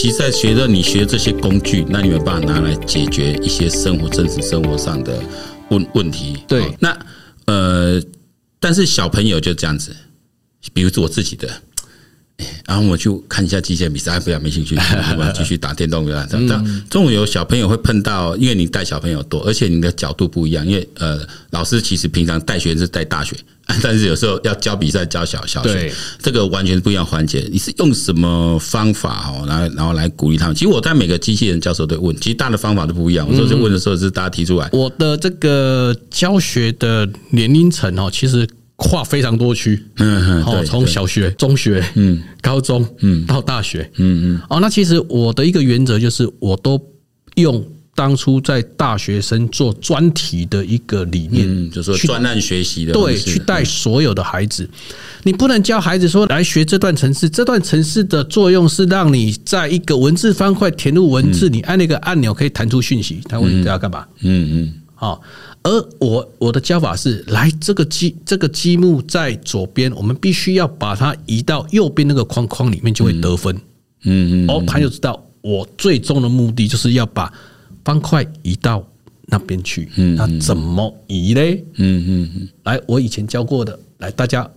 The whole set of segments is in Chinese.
其实，在学着你学这些工具，那你有办法拿来解决一些生活真实生活上的问问题？对，那呃，但是小朋友就这样子，比如说我自己的。然后我就看一下机械比赛，不要没兴趣，我要继续打电动对吧？这样，中午有小朋友会碰到，因为你带小朋友多，而且你的角度不一样。因为呃，老师其实平常带学生是带大学，但是有时候要教比赛教小小学，这个完全不一样环节。你是用什么方法哦，来然后来鼓励他们？其实我在每个机器人教授都问，其实大的方法都不一样。我说这问的时候是大家提出来，我的这个教学的年龄层哦，其实。跨非常多区，嗯嗯，从小学、中学、嗯、高中，嗯，到大学，嗯嗯，哦，那其实我的一个原则就是，我都用当初在大学生做专题的一个理念，嗯，就是说专案学习的，对，去带所有的孩子。你不能教孩子说来学这段城市，这段城市的作用是让你在一个文字方块填入文字，你按那个按钮可以弹出讯息。他问你这要干嘛？嗯嗯，好。而我我的教法是，来这个积这个积木在左边，我们必须要把它移到右边那个框框里面，就会得分。嗯嗯，哦，他就知道我最终的目的就是要把方块移到那边去。嗯，那怎么移嘞？嗯嗯嗯，来，我以前教过的，来大家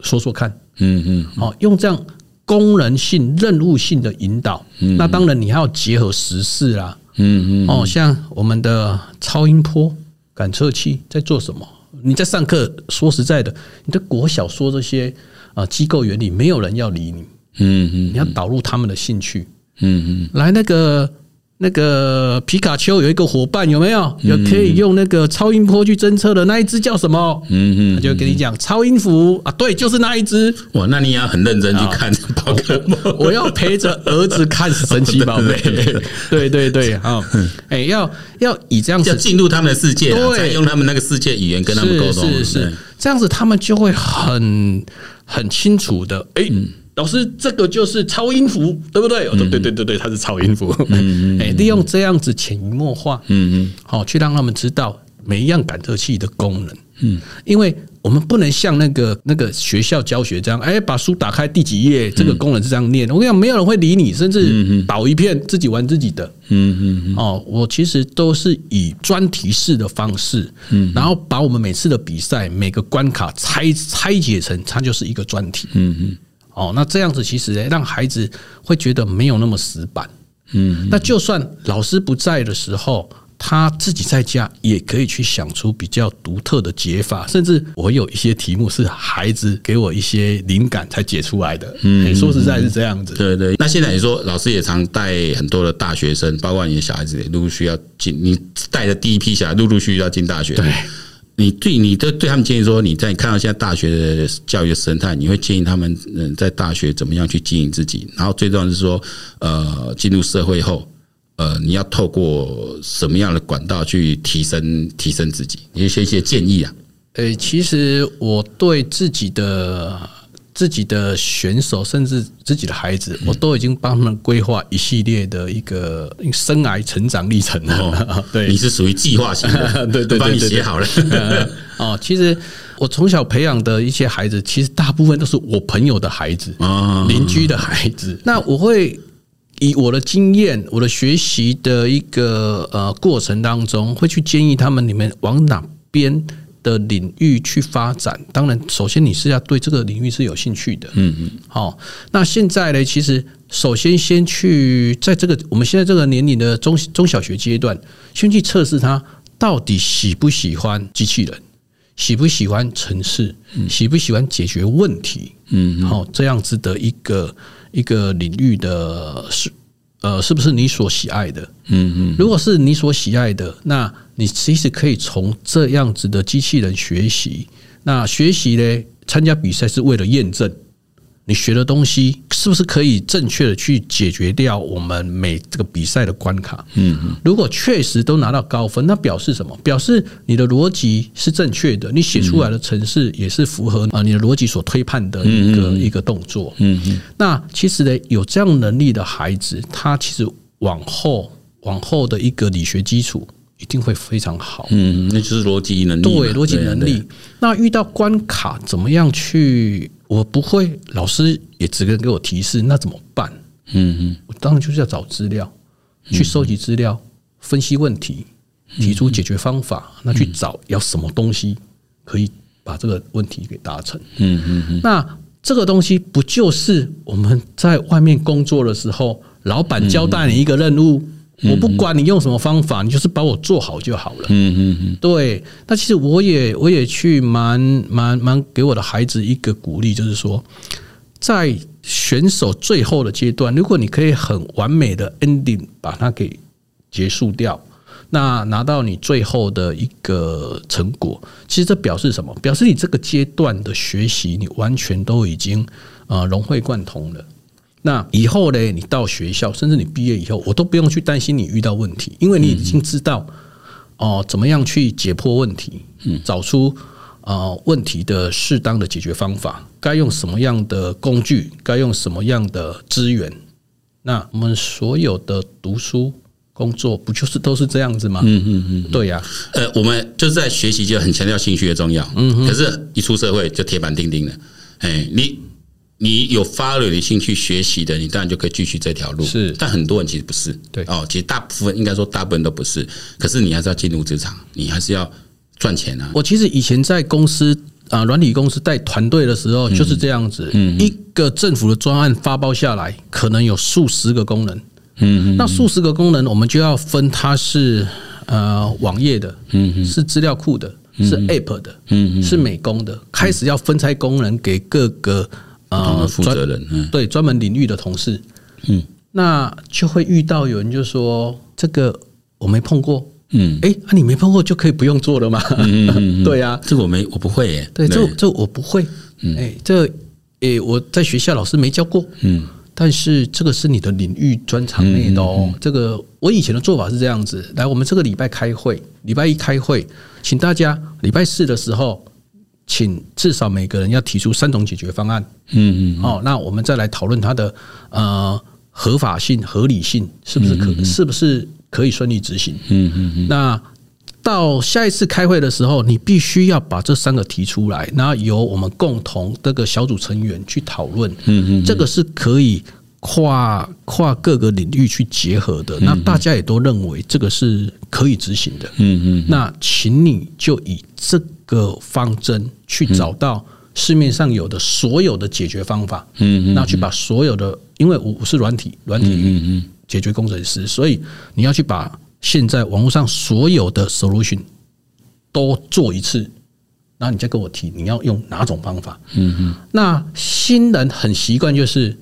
说说看。嗯嗯，好，用这样功能性、任务性的引导。嗯那当然你还要结合时事啦。嗯嗯，哦，像我们的超音波。感测器在做什么？你在上课，说实在的，你的国小说这些啊机构原理，没有人要理你。嗯嗯，你要导入他们的兴趣。嗯嗯，来那个。那个皮卡丘有一个伙伴有没有？有可以用那个超音波去侦测的那一只叫什么？嗯嗯，他就跟你讲超音符啊，对，就是那一只。哇，那你要很认真去看宝可梦。我要陪着儿子看神奇宝贝。对对对，好，哎，要要以这样子进入他们的世界，对，用他们那个世界语言跟他们沟通，是是，这样子他们就会很很清楚的哎。老师，这个就是超音符，对不对？我说对对对对，它是超音符。嗯嗯，利用这样子潜移默化，嗯嗯，好，去让他们知道每一样感测器的功能。嗯，因为我们不能像那个那个学校教学这样，哎，把书打开第几页，这个功能是这样念。我跟你讲，没有人会理你，甚至倒一片，自己玩自己的。嗯嗯嗯。哦，我其实都是以专题式的方式，嗯，然后把我们每次的比赛每个关卡拆拆解成，它就是一个专题。嗯嗯。哦，那这样子其实诶，让孩子会觉得没有那么死板。嗯，那就算老师不在的时候，他自己在家也可以去想出比较独特的解法。甚至我有一些题目是孩子给我一些灵感才解出来的。嗯，说实在是这样子。对对。那现在你说老师也常带很多的大学生，包括你的小孩子，陆陆续续要进，你带的第一批小孩陆陆续续要进大学。对。你对你的对他们建议说，你在看到现在大学的教育生态，你会建议他们嗯在大学怎么样去经营自己？然后最重要是说，呃，进入社会后，呃，你要透过什么样的管道去提升提升自己？一些一些建议啊。呃，其实我对自己的。自己的选手，甚至自己的孩子，我都已经帮他们规划一系列的一个生涯成长历程了。对，你是属于计划型的，对 对，帮你写好了。哦，其实我从小培养的一些孩子，其实大部分都是我朋友的孩子，邻居的孩子。那我会以我的经验，我的学习的一个呃过程当中，会去建议他们，你们往哪边的领域去发展，当然，首先你是要对这个领域是有兴趣的。嗯嗯。好，那现在呢？其实首先先去在这个我们现在这个年龄的中中小学阶段，先去测试他到底喜不喜欢机器人，喜不喜欢城市，喜不喜欢解决问题。嗯。好，这样子的一个一个领域的是呃，是不是你所喜爱的？嗯嗯。如果是你所喜爱的，那你其实可以从这样子的机器人学习。那学习呢？参加比赛是为了验证你学的东西是不是可以正确的去解决掉我们每这个比赛的关卡。嗯嗯。如果确实都拿到高分，那表示什么？表示你的逻辑是正确的，你写出来的程式也是符合啊你的逻辑所推判的一个一个动作。嗯嗯。那其实呢，有这样能力的孩子，他其实往后往后的一个理学基础。一定会非常好。嗯，那就是逻辑能力。对，逻辑能力。那遇到关卡怎么样去？我不会，老师也只能给我提示，那怎么办？嗯嗯，我当然就是要找资料，去收集资料，分析问题，提出解决方法，那去找要什么东西可以把这个问题给达成。嗯嗯嗯，那这个东西不就是我们在外面工作的时候，老板交代你一个任务？我不管你用什么方法，你就是把我做好就好了。嗯嗯嗯，对。那其实我也我也去蛮蛮蛮给我的孩子一个鼓励，就是说，在选手最后的阶段，如果你可以很完美的 ending 把它给结束掉，那拿到你最后的一个成果，其实这表示什么？表示你这个阶段的学习，你完全都已经呃融会贯通了。那以后呢？你到学校，甚至你毕业以后，我都不用去担心你遇到问题，因为你已经知道哦，怎么样去解破问题，找出呃问题的适当的解决方法，该用什么样的工具，该用什么样的资源。那我们所有的读书工作，不就是都是这样子吗？嗯嗯嗯，对呀。呃，我们就是在学习就很强调兴趣的重要，嗯，可是一出社会就铁板钉钉了。哎，你。你有发了你兴趣学习的，你当然就可以继续这条路。是，但很多人其实不是。对哦，其实大部分应该说大部分都不是。可是你还是要进入职场，你还是要赚钱啊。我其实以前在公司啊，软体公司带团队的时候就是这样子。嗯，一个政府的专案发包下来，可能有数十个功能。嗯，那数十个功能，我们就要分它是呃网页的，嗯，是资料库的，是 App 的，嗯，是美工的，开始要分拆功能给各个。啊，负责人，嗯，对，专门领域的同事，嗯，那就会遇到有人就说这个我没碰过，嗯，哎，那你没碰过就可以不用做了吗？嗯，对呀，这个我没，我不会耶，对，这这我不会，哎，这诶，我在学校老师没教过，嗯，但是这个是你的领域专长内的哦。这个我以前的做法是这样子，来，我们这个礼拜开会，礼拜一开会，请大家礼拜四的时候。请至少每个人要提出三种解决方案。嗯嗯。哦，那我们再来讨论它的呃合法性、合理性，是不是可是不是可以顺利执行？嗯嗯嗯。那到下一次开会的时候，你必须要把这三个提出来，然后由我们共同这个小组成员去讨论。嗯嗯。这个是可以跨跨各个领域去结合的。那大家也都认为这个是可以执行的。嗯嗯。那请你就以这个方针去找到市面上有的所有的解决方法，嗯嗯，那去把所有的，因为我是软体软体解决工程师，所以你要去把现在网络上所有的 solution 都做一次，然后你再跟我提你要用哪种方法，嗯嗯，那新人很习惯就是。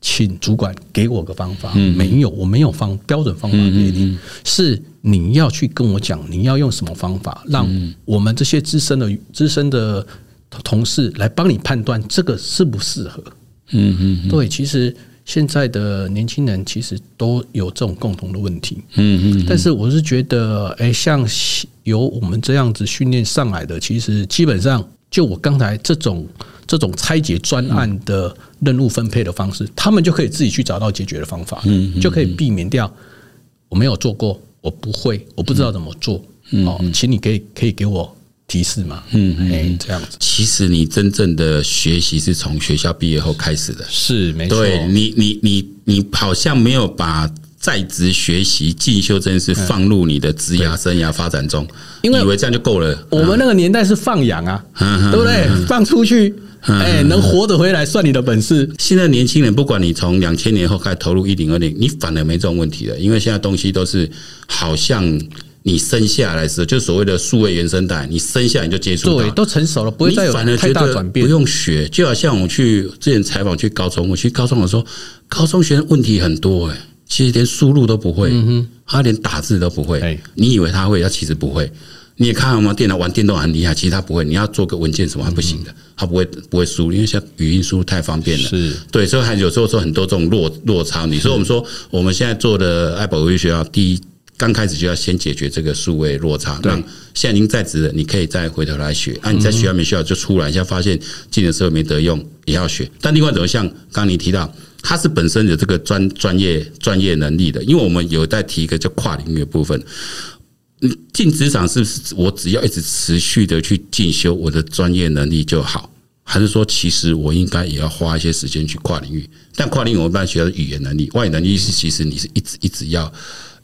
请主管给我个方法，没有，我没有方标准方法给你，是你要去跟我讲，你要用什么方法，让我们这些资深的资深的同事来帮你判断这个适不适合。嗯嗯，对，其实现在的年轻人其实都有这种共同的问题。嗯嗯，但是我是觉得，哎，像由我们这样子训练上来的，其实基本上就我刚才这种。这种拆解专案的任务分配的方式，他们就可以自己去找到解决的方法，就可以避免掉我没有做过，我不会，我不知道怎么做。哦，请你可以可以给我提示吗？嗯，哎，这样子。其实你真正的学习是从学校毕业后开始的，是没错。对你，你，你，你好像没有把在职学习进修这件事放入你的职涯生涯发展中，因为以为这样就够了。我们那个年代是放养啊，对不对？放出去。哎，能活着回来算你的本事。现在年轻人，不管你从两千年后开始投入一零二零，你反而没这种问题了，因为现在东西都是好像你生下来时，就所谓的数位原生代，你生下来你就接触到，对，都成熟了，不会再有太大转变。不用学，就好像我去之前采访去高中，我去高中的时候，高中学生问题很多哎，其实连输入都不会，他连打字都不会。你以为他会，他其实不会。你也看了吗？电脑玩电动很厉害，其实他不会。你要做个文件什么还不行的，他不会不会输，因为像语音输入太方便了。是对，所以还有时候说很多这种落落差。你说我们说我们现在做的爱宝国际学校，第一刚开始就要先解决这个数位落差。让现在已经在职的，你可以再回头来学。啊，你在学校没学校就出来，一下发现进的时候没得用，也要学。但另外怎么像刚刚你提到，他是本身有这个专专业专业能力的，因为我们有在提一个叫跨领域的部分。进职场是不是我只要一直持续的去进修我的专业能力就好？还是说其实我应该也要花一些时间去跨领域？但跨领域我们一般学的语言能力、外语能力是其实你是一直一直要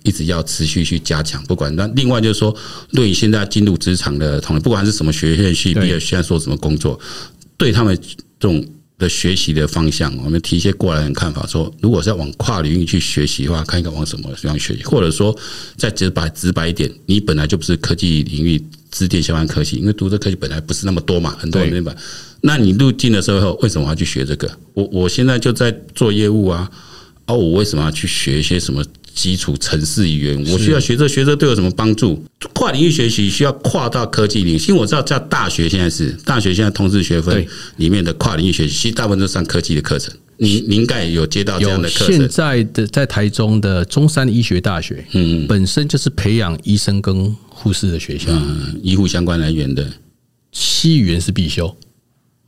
一直要持续去加强。不管那另外就是说，对于现在进入职场的同学，不管是什么学院系毕业，现在做什么工作，对他们这种。的学习的方向，我们提一些过来人看法，说如果是要往跨领域去学习的话，看一看往什么方向学习，或者说再直白直白一点，你本来就不是科技领域资电相关科技，因为读这科技本来不是那么多嘛，很多人对吧？那你入境的时候，为什么要去学这个？我我现在就在做业务啊，哦，我为什么要去学一些什么？基础城市语言，我需要学这学这对我有什么帮助？跨领域学习需要跨到科技领域，因为我知道在大学现在是大学现在通识学分里面的跨领域学习，其实大部分都上科技的课程。你你应该也有接到这样的课程。现在的在台中的中山医学大学，嗯，本身就是培养医生跟护士的学校，嗯，医护相关人员的。西语言是必修，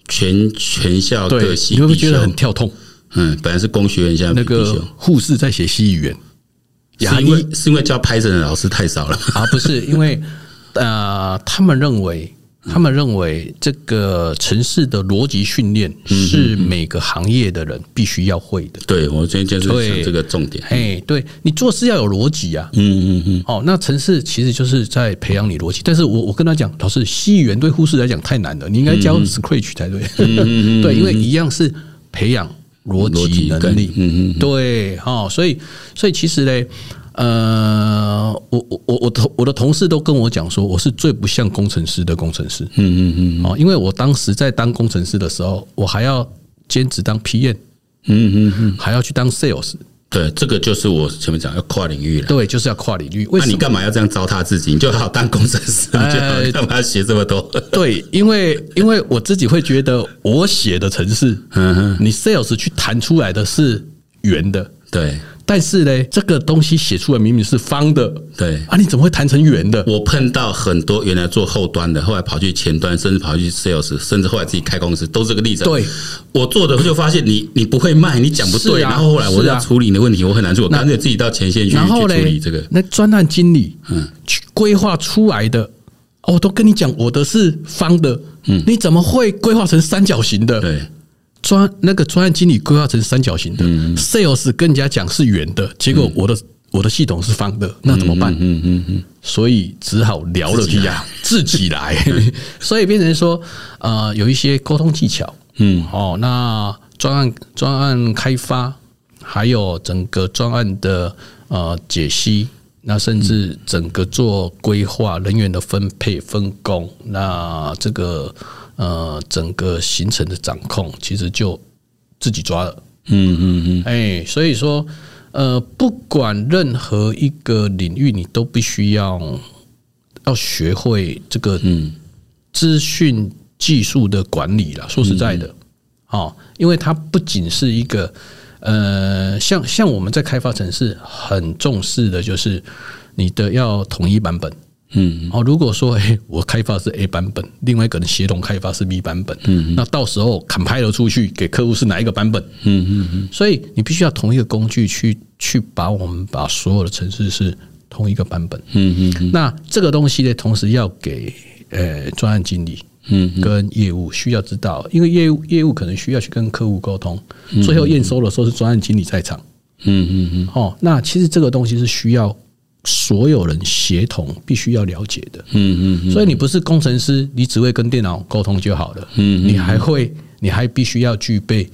全全校各系，你会不会觉得很跳痛？嗯，本来是工学院，现在那个护士在写西语言。是因为是因为教 Python 的老师太少了啊？不是，因为呃，他们认为，他们认为这个城市的逻辑训练是每个行业的人必须要会的。对，我今天就是这个重点。哎，对你做事要有逻辑啊。嗯嗯嗯。哦，那城市其实就是在培养你逻辑。但是我我跟他讲，老师，西语言对护士来讲太难了，你应该教 Scratch 才对。嗯嗯 对，因为一样是培养。逻辑能力，嗯嗯，对，哈，所以，所以其实呢，呃，我我我我同我的同事都跟我讲说，我是最不像工程师的工程师，嗯嗯嗯，哦，因为我当时在当工程师的时候，我还要兼职当 PM，嗯嗯嗯，还要去当 Sales。对，这个就是我前面讲要跨领域了。对，就是要跨领域。为什么？那你干嘛要这样糟蹋自己？你就好好当工程师，你就 干嘛要写这么多？对，因为因为我自己会觉得，我写的程式，嗯，你 sales 去弹出来的是圆的，对。但是呢，这个东西写出来明明是方的，对啊，你怎么会弹成圆的？我碰到很多原来做后端的，后来跑去前端，甚至跑去 sales，甚至后来自己开公司，都是这个例子。对，我做的就发现你你不会卖，你讲不对，然后后来我要处理你的问题，我很难做，我干脆自己到前线去去处理这个。那专案经理，嗯，去规划出来的，哦，我都跟你讲，我的是方的，嗯，你怎么会规划成三角形的？对。专那个专案经理规划成三角形的，sales 跟人家讲是圆的，结果我的我的系统是方的，那怎么办？嗯嗯嗯，所以只好聊了一下，自己来，所以变成说，呃，有一些沟通技巧，嗯，哦，那专案专案开发，还有整个专案的呃解析，那甚至整个做规划、人员的分配分工，那这个。呃，整个行程的掌控其实就自己抓了，嗯嗯嗯，哎，所以说，呃，不管任何一个领域，你都必须要要学会这个资讯技术的管理了。说实在的，哦，因为它不仅是一个，呃，像像我们在开发城市很重视的就是你的要统一版本。嗯，哦，如果说，哎，我开发是 A 版本，另外一个人协同开发是 B 版本，嗯，那到时候 compile 出去给客户是哪一个版本？嗯嗯嗯，所以你必须要同一个工具去去把我们把所有的程式是同一个版本，嗯嗯，那这个东西呢，同时要给呃专案经理，嗯，跟业务需要知道，因为业务业务可能需要去跟客户沟通，最后验收的时候是专案经理在场，嗯嗯嗯，哦，那其实这个东西是需要。所有人协同必须要了解的，嗯嗯，所以你不是工程师，你只会跟电脑沟通就好了，嗯，你还会，你还必须要具备，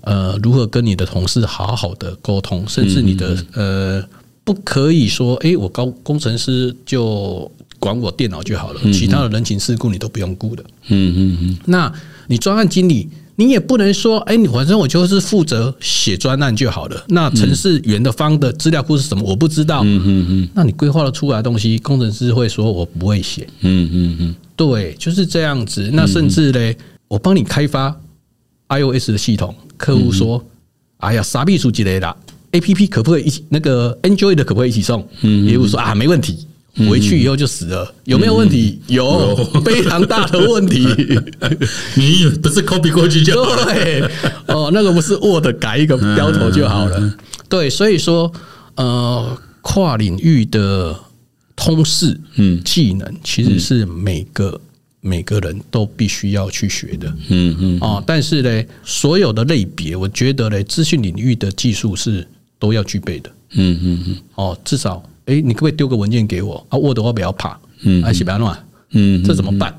呃，如何跟你的同事好好的沟通，甚至你的呃，不可以说，哎，我高工程师就管我电脑就好了，其他的人情世故你都不用顾的，嗯嗯嗯，那你专案经理。你也不能说，哎，你反正我就是负责写专案就好了。那城市圆的方的资料库是什么？我不知道。嗯嗯嗯。那你规划了出来的东西，工程师会说我不会写。嗯嗯嗯。对，就是这样子。那甚至嘞，我帮你开发 iOS 的系统，客户说，哎呀，傻逼书之类啦，APP 可不可以一起？那个 Android 的可不可以一起送？嗯。业务说啊，没问题。回去以后就死了，有没有问题？有，非常大的问题。你不是 copy 过去就好了？对，哦，那个不是 Word 改一个标头就好了。对，所以说，呃，跨领域的通识，嗯，技能其实是每个每个人都必须要去学的。嗯嗯。哦，但是呢，所有的类别，我觉得呢，资讯领域的技术是都要具备的。嗯嗯嗯。哦，至少，哎，你可不可以丢个文件给我啊？Word 我不要怕，嗯，还是不要乱，嗯，这怎么办？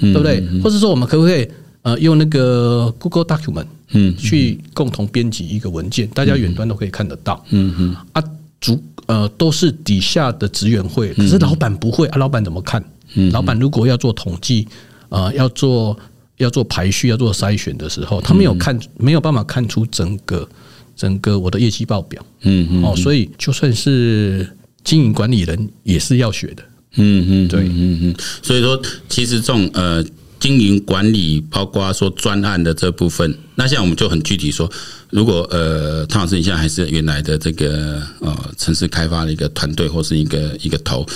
对不对？或者说，我们可不可以呃用那个 Google Document，嗯，去共同编辑一个文件，大家远端都可以看得到。嗯嗯。啊，主呃都是底下的职员会，可是老板不会啊，老板怎么看？老板如果要做统计，呃，要做要做排序、要做筛选的时候，他没有看，没有办法看出整个整个我的业绩报表。嗯嗯。哦，所以就算是经营管理人也是要学的。嗯嗯，对，嗯嗯。所以说，其实这种呃经营管理，包括说专案的这部分，那现在我们就很具体说，如果呃汤老师你现在还是原来的这个呃城市开发的一个团队或是一个一个头。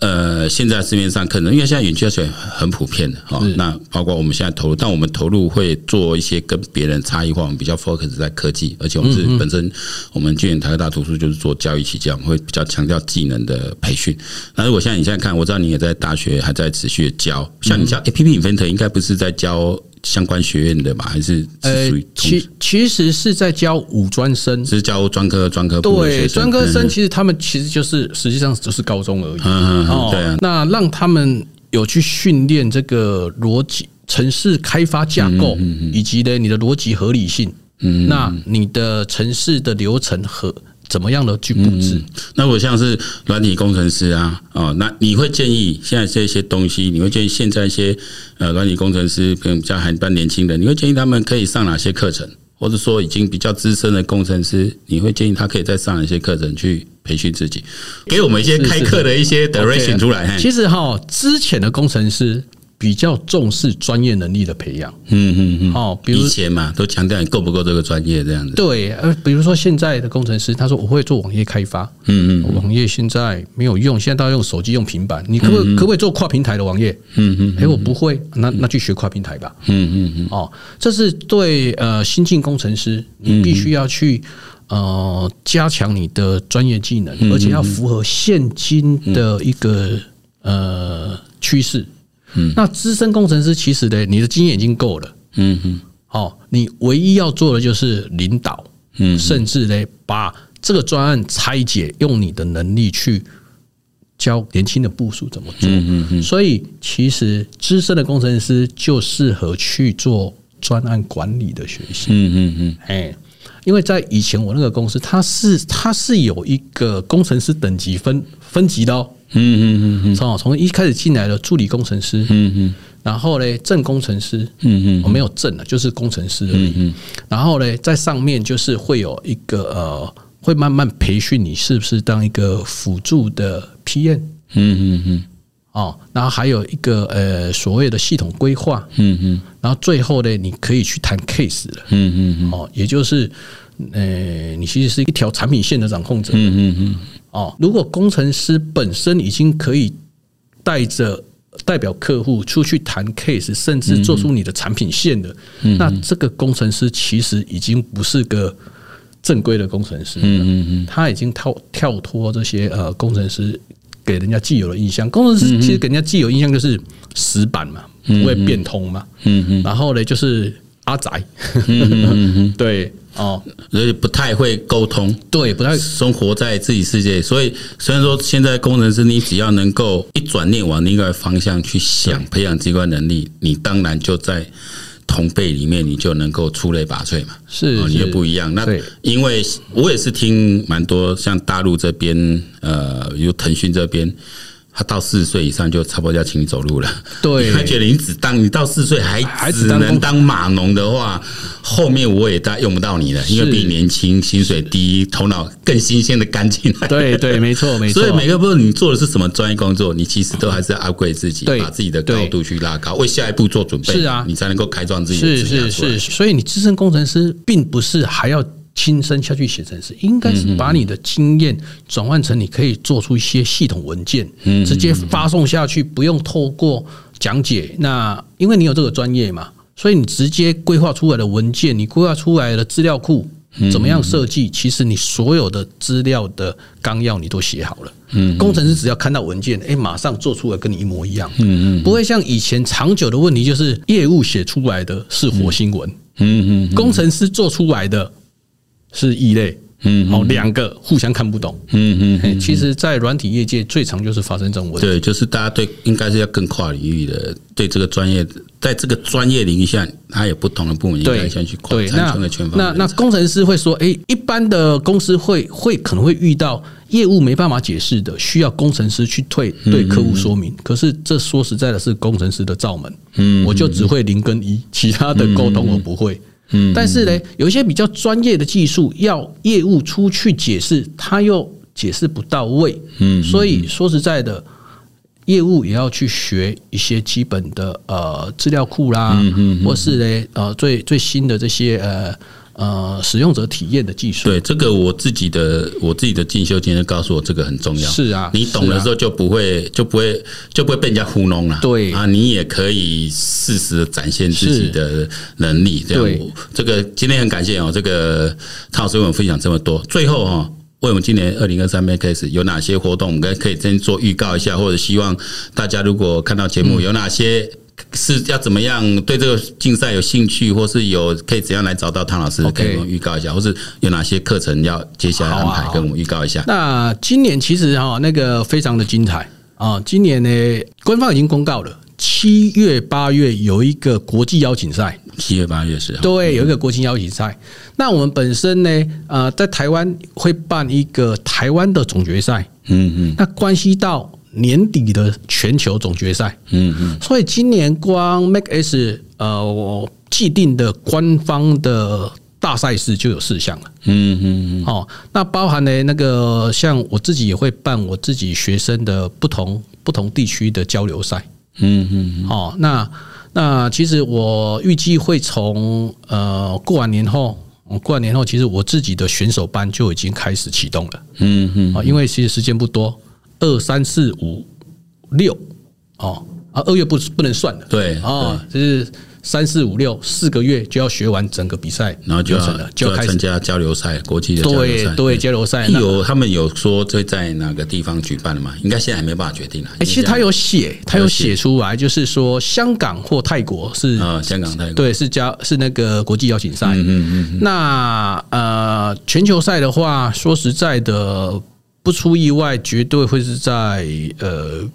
呃，现在市面上可能因为现在远距教学很普遍的哈，那包括我们现在投入，但我们投入会做一些跟别人差异化，我们比较 focus 在科技，而且我们是本身我们建台科大图书就是做教育起家，我们会比较强调技能的培训。那如果像你现在看，我知道你也在大学还在持续的教，像你教 APP Inventor 应该不是在教。相关学院的嘛，还是呃，其其实是在教五专生，是教专科专科对专科生，其实他们其实就是实际上只是高中而已。哦，对啊。那让他们有去训练这个逻辑、城市开发架构，以及呢你的逻辑合理性。嗯，那你的城市的流程和。怎么样的去布置？嗯、那我像是软体工程师啊，哦，那你会建议现在这些东西，你会建议现在一些呃软体工程师，可能比较还比较年轻的，你会建议他们可以上哪些课程？或者说已经比较资深的工程师，你会建议他可以再上一些课程去培训自己？给我们一些开课的一些 direction 出来。其实哈，之前的工程师。比较重视专业能力的培养，嗯嗯嗯，哦，比如以前嘛，都强调你够不够这个专业这样子。对，呃，比如说现在的工程师，他说我会做网页开发，嗯嗯，网页现在没有用，现在大家用手机、用平板，你可不可可不可以做跨平台的网页？嗯嗯，哎，我不会，那那去学跨平台吧。嗯嗯嗯，哦，这是对呃新进工程师，你必须要去呃加强你的专业技能，而且要符合现今的一个呃趋势。嗯，那资深工程师其实呢，你的经验已经够了。嗯嗯，哦，你唯一要做的就是领导，嗯，甚至呢，把这个专案拆解，用你的能力去教年轻的部署怎么做。嗯嗯，所以其实资深的工程师就适合去做专案管理的学习。嗯嗯嗯，哎，因为在以前我那个公司，它是它是有一个工程师等级分分级的哦。嗯嗯嗯嗯，从从一开始进来的助理工程师，嗯嗯，然后嘞正工程师，嗯嗯，我没有正了，就是工程师而已。嗯，然后嘞，在上面就是会有一个呃，会慢慢培训你是不是当一个辅助的 PN，。嗯嗯嗯，哦，然后还有一个呃所谓的系统规划。嗯嗯，然后最后呢，你可以去谈 case 了。嗯嗯嗯，哦，也就是呃，你其实是一条产品线的掌控者。嗯嗯嗯。哦，如果工程师本身已经可以带着代表客户出去谈 case，甚至做出你的产品线的，那这个工程师其实已经不是个正规的工程师了。他已经跳跳脱这些呃工程师给人家既有的印象。工程师其实给人家既有印象就是死板嘛，不会变通嘛。嗯嗯然后呢，就是阿宅。对。哦，所以不太会沟通，对，不太生活在自己世界。所以虽然说现在工程师，你只要能够一转念往另一个方向去想，培养机关能力，你当然就在同辈里面，你就能够出类拔萃嘛。是，你也不一样。那因为我也是听蛮多，像大陆这边，呃，有腾讯这边。他到四十岁以上就差不多要请你走路了。对，他觉得你只当你到四十岁还只能当码农的话，后面我也大用不到你了，因为比你年轻，薪水低，头脑更新鲜的干净。对对，没错没错。所以每个不论你做的是什么专业工作，你其实都还是要 upgrade 自己，把自己的高度去拉高，为下一步做准备。是啊，你才能够开创自己。是是是，所以你资深工程师并不是还要。亲身下去写程式，应该是把你的经验转换成你可以做出一些系统文件，直接发送下去，不用透过讲解。那因为你有这个专业嘛，所以你直接规划出来的文件，你规划出来的资料库，怎么样设计？其实你所有的资料的纲要你都写好了。嗯，工程师只要看到文件，哎，马上做出来跟你一模一样。嗯嗯，不会像以前长久的问题，就是业务写出来的是火星文。嗯嗯，工程师做出来的是异类。嗯，好，两个互相看不懂。嗯嗯，其实，在软体业界最常就是发生这种问题。对，就是大家对应该是要更跨领域的，对这个专业，在这个专业领域下，它有不同的部门应该先去跨。对，那那那工程师会说，哎，一般的公司会会可能会遇到业务没办法解释的，需要工程师去退对客户说明。可是这说实在的，是工程师的罩门。嗯，我就只会零跟一，其他的沟通我不会。嗯，但是呢，有一些比较专业的技术要业务出去解释，他又解释不到位。嗯，所以说实在的，业务也要去学一些基本的呃资料库啦，或是呢呃最最新的这些呃。呃，使用者体验的技术，对这个我自己的我自己的进修经验告诉我，这个很重要。是啊，你懂了之后就不会就不会就不会被人家糊弄了。对啊，你也可以适时的展现自己的能力。这样，这个今天很感谢哦，这个汤老师为我们分享这么多。最后哈，为我们今年二零二三 Makex 有哪些活动，我们可以先做预告一下，或者希望大家如果看到节目有哪些。是要怎么样对这个竞赛有兴趣，或是有可以怎样来找到汤老师？可以跟我们预告一下，或是有哪些课程要接下来安排，跟我们预告一下。那今年其实哈，那个非常的精彩啊！今年呢，官方已经公告了，七月八月有一个国际邀请赛。七月八月是？对，有一个国际邀请赛。那我们本身呢，呃，在台湾会办一个台湾的总决赛。嗯嗯。那关系到。年底的全球总决赛，嗯嗯，所以今年光 Mac S 呃，我既定的官方的大赛事就有四项了，嗯嗯，哦，那包含了那个像我自己也会办我自己学生的不同不同地区的交流赛，嗯嗯，哦，那那其实我预计会从呃过完年后，过完年后，其实我自己的选手班就已经开始启动了，嗯嗯，啊，因为其实时间不多。二三四五六哦啊，二月不不能算的，对啊，就是三四五六四个月就要学完整个比赛，然后就要就要参加交流赛，国际的交流赛，对对，交流赛有他们有说会在哪个地方举办的吗？应该现在还没办法决定了。哎，其实他有写，他有写出来，就是说香港或泰国是啊，香港泰国对是加是那个国际邀请赛，嗯嗯嗯。那呃，全球赛的话，说实在的。不出意外，绝对会是在呃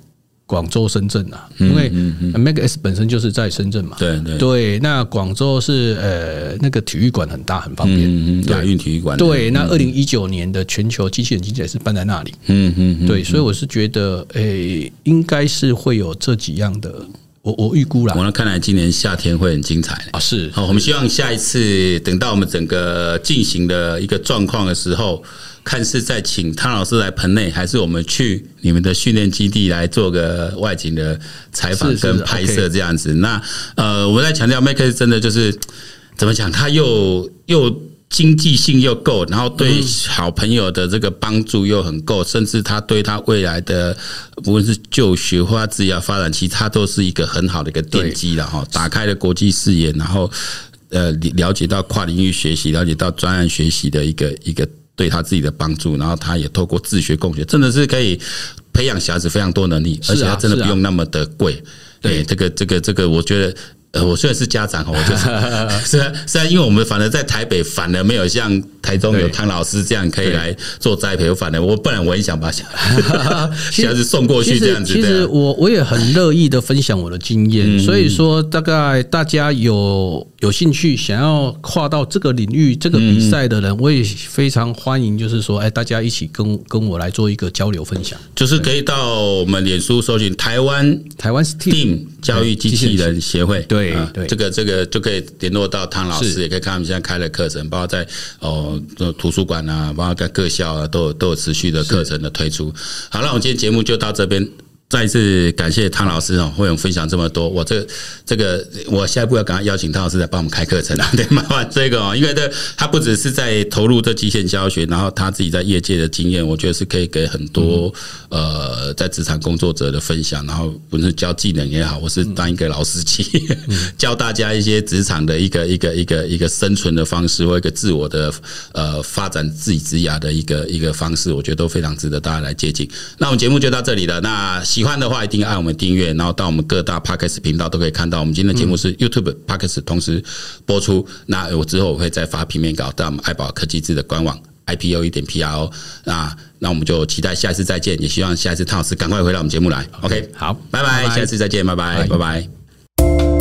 广州、深圳啊，因为 Makex 本身就是在深圳嘛。对对对，那广州是呃那个体育馆很大，很方便。嗯嗯亚运体育馆。对，那二零一九年的全球机器人竞赛是办在那里。嗯嗯，对，所以我是觉得，诶，应该是会有这几样的。我我预估了。我那看来今年夏天会很精彩啊！是，好，我们希望下一次等到我们整个进行的一个状况的时候。看是在请汤老师来棚内，还是我们去你们的训练基地来做个外景的采访跟拍摄这样子。那呃，我在强调，Makex 真的就是怎么讲，他又又经济性又够，然后对好朋友的这个帮助又很够，甚至他对他未来的无论是就学或他职业发展，其实他都是一个很好的一个奠基了哈。打开了国际视野，然后呃了解到跨领域学习，了解到专案学习的一个一个。对他自己的帮助，然后他也透过自学共学，真的是可以培养小孩子非常多能力，而且他真的不用那么的贵。对，这个这个这个，我觉得。呃，我虽然是家长，我就是虽 然虽然，因为我们反而在台北，反而没有像台中有汤老师这样可以来做栽培，我反而我不然我也想把 小孩子送过去这样子。其实我我也很乐意的分享我的经验，所以说大概大家有有兴趣想要跨到这个领域这个比赛的人，我也非常欢迎，就是说，哎，大家一起跟跟我来做一个交流分享，就是可以到我们脸书搜寻台湾台湾 STEAM 教育机器人协会，对。对，这个这个就可以联络到汤老师，也可以看他们现在开的课程，包括在哦图书馆啊，包括在各校啊，都有都有持续的课程的推出。好，那我们今天节目就到这边。再一次感谢汤老师哦，为我们分享这么多。我这这个，我下一步要赶快邀请汤老师来帮我们开课程啊！对，麻烦这个哦，因为这他不只是在投入这极限教学，然后他自己在业界的经验，我觉得是可以给很多呃在职场工作者的分享。然后不是教技能也好，我是当一个老司机，教大家一些职场的一个一个一个一个生存的方式，或一个自我的呃发展自己职涯的一个一个方式，我觉得都非常值得大家来接近。那我们节目就到这里了。那喜欢的话，一定要按我们订阅，然后到我们各大 Podcast 频道都可以看到。我们今天的节目是 YouTube Podcast 同时播出。那我之后我会再发平面稿到我们爱宝科技志的官网 ipo 一点 pro。那那我们就期待下一次再见，也希望下一次汤老师赶快回到我们节目来。OK，好，拜拜，下次再见，拜拜，拜拜。